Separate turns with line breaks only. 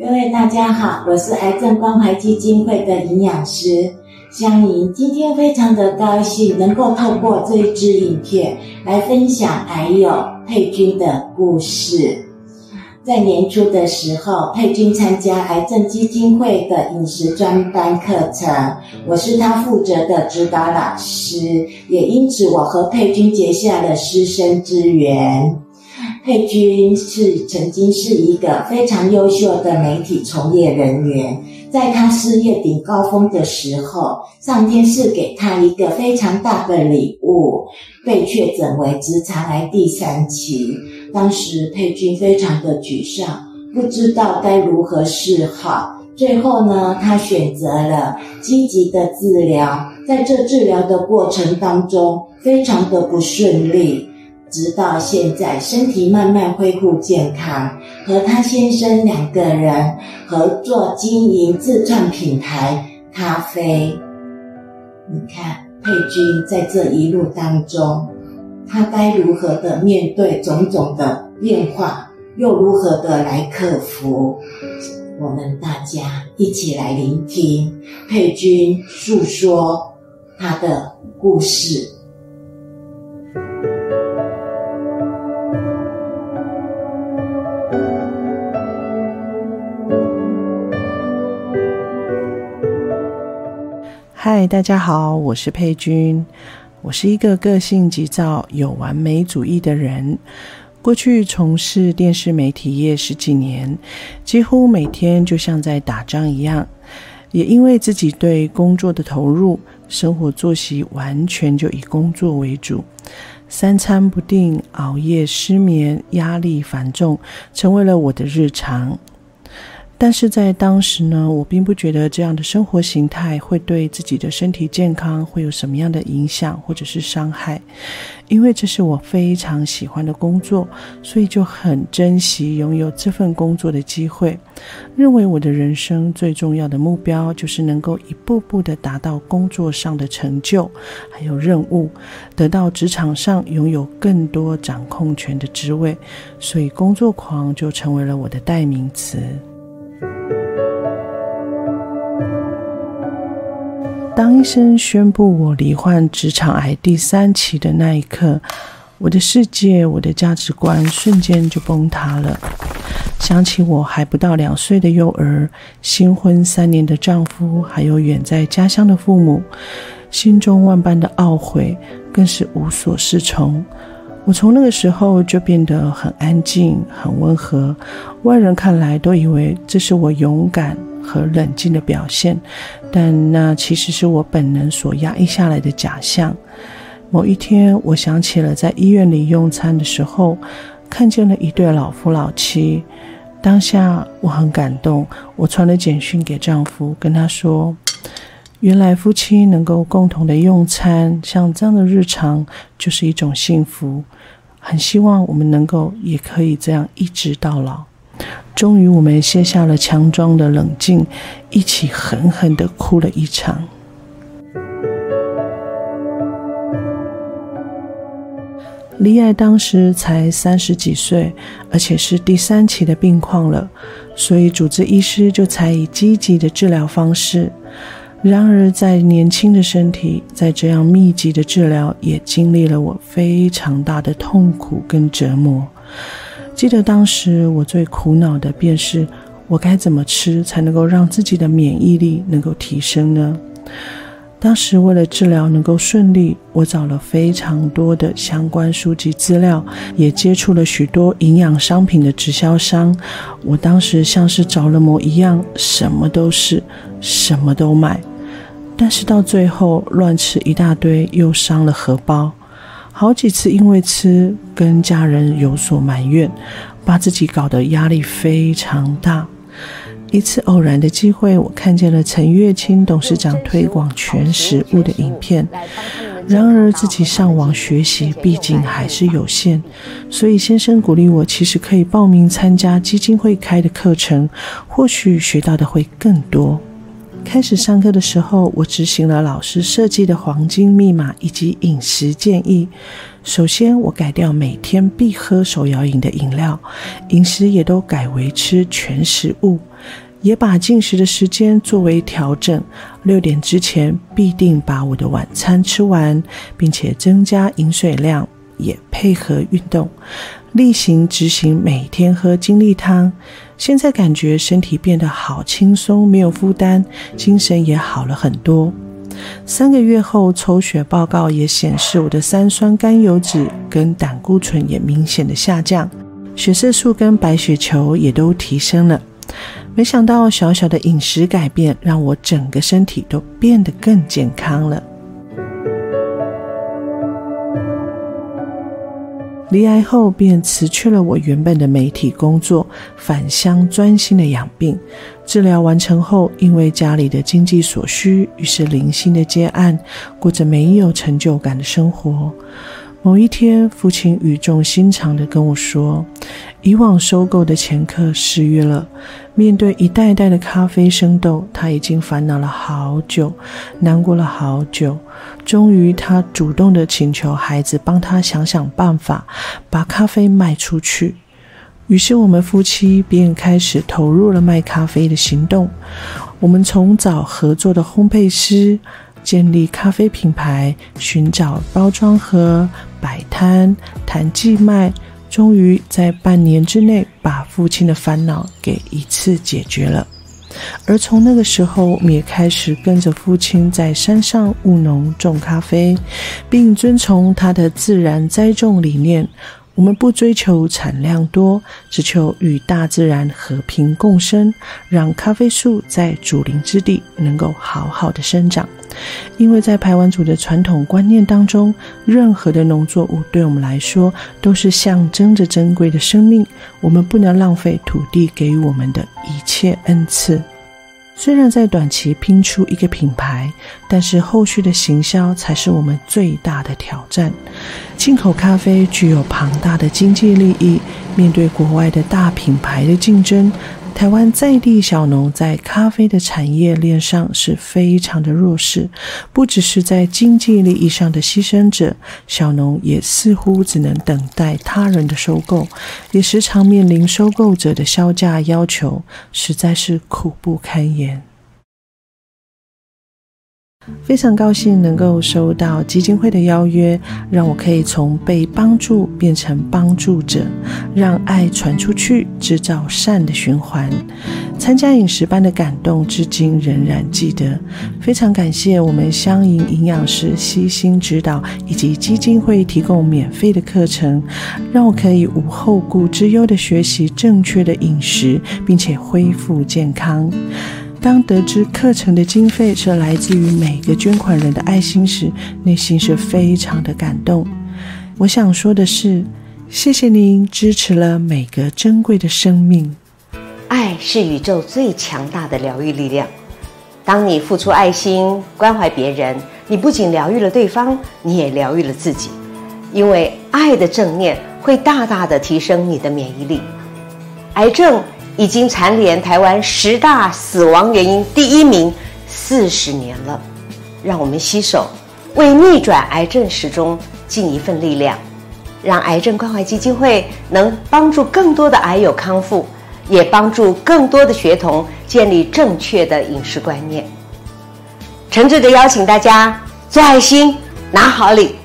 各位大家好，我是癌症关怀基金会的营养师香莹。今天非常的高兴能够透过这一支影片来分享癌友佩君的故事。在年初的时候，佩君参加癌症基金会的饮食专班课程，我是他负责的指导老师，也因此我和佩君结下了师生之缘。佩君是曾经是一个非常优秀的媒体从业人员，在他事业顶高峰的时候，上天是给他一个非常大的礼物，被确诊为直肠癌第三期。当时佩君非常的沮丧，不知道该如何是好。最后呢，他选择了积极的治疗，在这治疗的过程当中，非常的不顺利。直到现在，身体慢慢恢复健康，和他先生两个人合作经营自创品牌咖啡。你看佩君在这一路当中，他该如何的面对种种的变化，又如何的来克服？我们大家一起来聆听佩君诉说他的故事。
嗨，大家好，我是佩君。我是一个个性急躁、有完美主义的人。过去从事电视媒体业十几年，几乎每天就像在打仗一样。也因为自己对工作的投入，生活作息完全就以工作为主，三餐不定、熬夜、失眠、压力繁重，成为了我的日常。但是在当时呢，我并不觉得这样的生活形态会对自己的身体健康会有什么样的影响或者是伤害，因为这是我非常喜欢的工作，所以就很珍惜拥有这份工作的机会，认为我的人生最重要的目标就是能够一步步的达到工作上的成就，还有任务，得到职场上拥有更多掌控权的职位，所以工作狂就成为了我的代名词。当医生宣布我罹患直肠癌第三期的那一刻，我的世界、我的价值观瞬间就崩塌了。想起我还不到两岁的幼儿、新婚三年的丈夫，还有远在家乡的父母，心中万般的懊悔，更是无所适从。我从那个时候就变得很安静、很温和，外人看来都以为这是我勇敢。和冷静的表现，但那其实是我本能所压抑下来的假象。某一天，我想起了在医院里用餐的时候，看见了一对老夫老妻。当下我很感动，我传了简讯给丈夫，跟他说：“原来夫妻能够共同的用餐，像这样的日常就是一种幸福。很希望我们能够也可以这样一直到老。”终于，我们卸下了强装的冷静，一起狠狠的哭了一场。李爱当时才三十几岁，而且是第三期的病况了，所以主治医师就采以积极的治疗方式。然而，在年轻的身体，在这样密集的治疗，也经历了我非常大的痛苦跟折磨。记得当时我最苦恼的便是，我该怎么吃才能够让自己的免疫力能够提升呢？当时为了治疗能够顺利，我找了非常多的相关书籍资料，也接触了许多营养商品的直销商。我当时像是着了魔一样，什么都是，什么都买，但是到最后乱吃一大堆，又伤了荷包。好几次因为吃跟家人有所埋怨，把自己搞得压力非常大。一次偶然的机会，我看见了陈月清董事长推广全食物的影片。然而自己上网学习毕竟还是有限，所以先生鼓励我，其实可以报名参加基金会开的课程，或许学到的会更多。开始上课的时候，我执行了老师设计的黄金密码以及饮食建议。首先，我改掉每天必喝手摇饮的饮料，饮食也都改为吃全食物。也把进食的时间作为调整，六点之前必定把我的晚餐吃完，并且增加饮水量，也配合运动，例行执行每天喝精力汤。现在感觉身体变得好轻松，没有负担，精神也好了很多。三个月后，抽血报告也显示我的三酸甘油脂跟胆固醇也明显的下降，血色素跟白血球也都提升了。没想到小小的饮食改变，让我整个身体都变得更健康了。离癌后，便辞去了我原本的媒体工作，返乡专心的养病。治疗完成后，因为家里的经济所需，于是零星的接案，过着没有成就感的生活。某一天，父亲语重心长地跟我说：“以往收购的前客失约了，面对一袋袋的咖啡生豆，他已经烦恼了好久，难过了好久。终于，他主动地请求孩子帮他想想办法，把咖啡卖出去。于是，我们夫妻便开始投入了卖咖啡的行动。我们从找合作的烘焙师。”建立咖啡品牌，寻找包装盒，摆摊，谈寄卖，终于在半年之内把父亲的烦恼给一次解决了。而从那个时候，我们也开始跟着父亲在山上务农种咖啡，并遵从他的自然栽种理念。我们不追求产量多，只求与大自然和平共生，让咖啡树在主林之地能够好好的生长。因为在排湾族的传统观念当中，任何的农作物对我们来说都是象征着珍贵的生命，我们不能浪费土地给予我们的一切恩赐。虽然在短期拼出一个品牌，但是后续的行销才是我们最大的挑战。进口咖啡具有庞大的经济利益，面对国外的大品牌的竞争。台湾在地小农在咖啡的产业链上是非常的弱势，不只是在经济利益上的牺牲者，小农也似乎只能等待他人的收购，也时常面临收购者的销价要求，实在是苦不堪言。非常高兴能够收到基金会的邀约，让我可以从被帮助变成帮助者，让爱传出去，制造善的循环。参加饮食班的感动，至今仍然记得。非常感谢我们香营营养师悉心指导，以及基金会提供免费的课程，让我可以无后顾之忧的学习正确的饮食，并且恢复健康。当得知课程的经费是来自于每个捐款人的爱心时，内心是非常的感动。我想说的是，谢谢您支持了每个珍贵的生命。
爱是宇宙最强大的疗愈力量。当你付出爱心关怀别人，你不仅疗愈了对方，你也疗愈了自己。因为爱的正念会大大的提升你的免疫力。癌症。已经蝉联台湾十大死亡原因第一名四十年了，让我们携手为逆转癌症时钟尽一份力量，让癌症关怀基金会能帮助更多的癌友康复，也帮助更多的学童建立正确的饮食观念。诚挚的邀请大家做爱心，拿好礼。